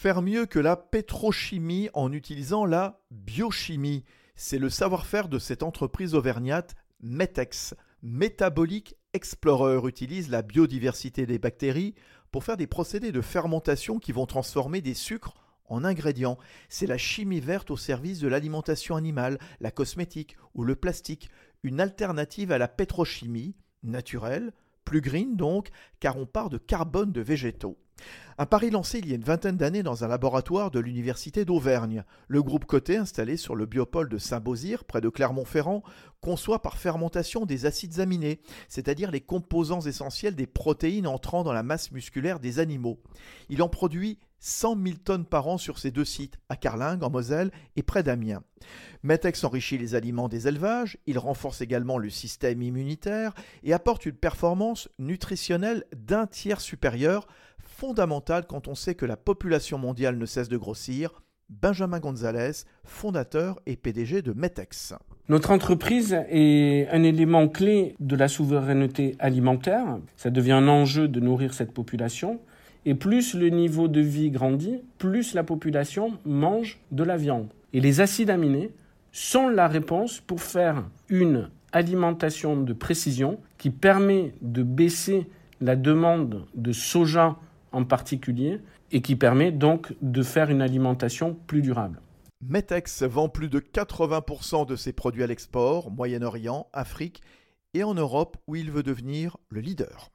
Faire mieux que la pétrochimie en utilisant la biochimie, c'est le savoir-faire de cette entreprise auvergnate Metex. Metabolic Explorer utilise la biodiversité des bactéries pour faire des procédés de fermentation qui vont transformer des sucres en ingrédients. C'est la chimie verte au service de l'alimentation animale, la cosmétique ou le plastique, une alternative à la pétrochimie, naturelle, plus green donc, car on part de carbone de végétaux. Un pari lancé il y a une vingtaine d'années dans un laboratoire de l'Université d'Auvergne. Le groupe Coté, installé sur le biopôle de Saint-Beauzire, près de Clermont-Ferrand, conçoit par fermentation des acides aminés, c'est-à-dire les composants essentiels des protéines entrant dans la masse musculaire des animaux. Il en produit 100 000 tonnes par an sur ces deux sites, à Carlingues en Moselle et près d'Amiens. Metex enrichit les aliments des élevages, il renforce également le système immunitaire et apporte une performance nutritionnelle d'un tiers supérieure fondamentale quand on sait que la population mondiale ne cesse de grossir. Benjamin Gonzalez, fondateur et PDG de Metex. Notre entreprise est un élément clé de la souveraineté alimentaire. Ça devient un enjeu de nourrir cette population. Et plus le niveau de vie grandit, plus la population mange de la viande. Et les acides aminés sont la réponse pour faire une alimentation de précision qui permet de baisser la demande de soja en particulier, et qui permet donc de faire une alimentation plus durable. Metex vend plus de 80% de ses produits à l'export, Moyen-Orient, Afrique et en Europe où il veut devenir le leader.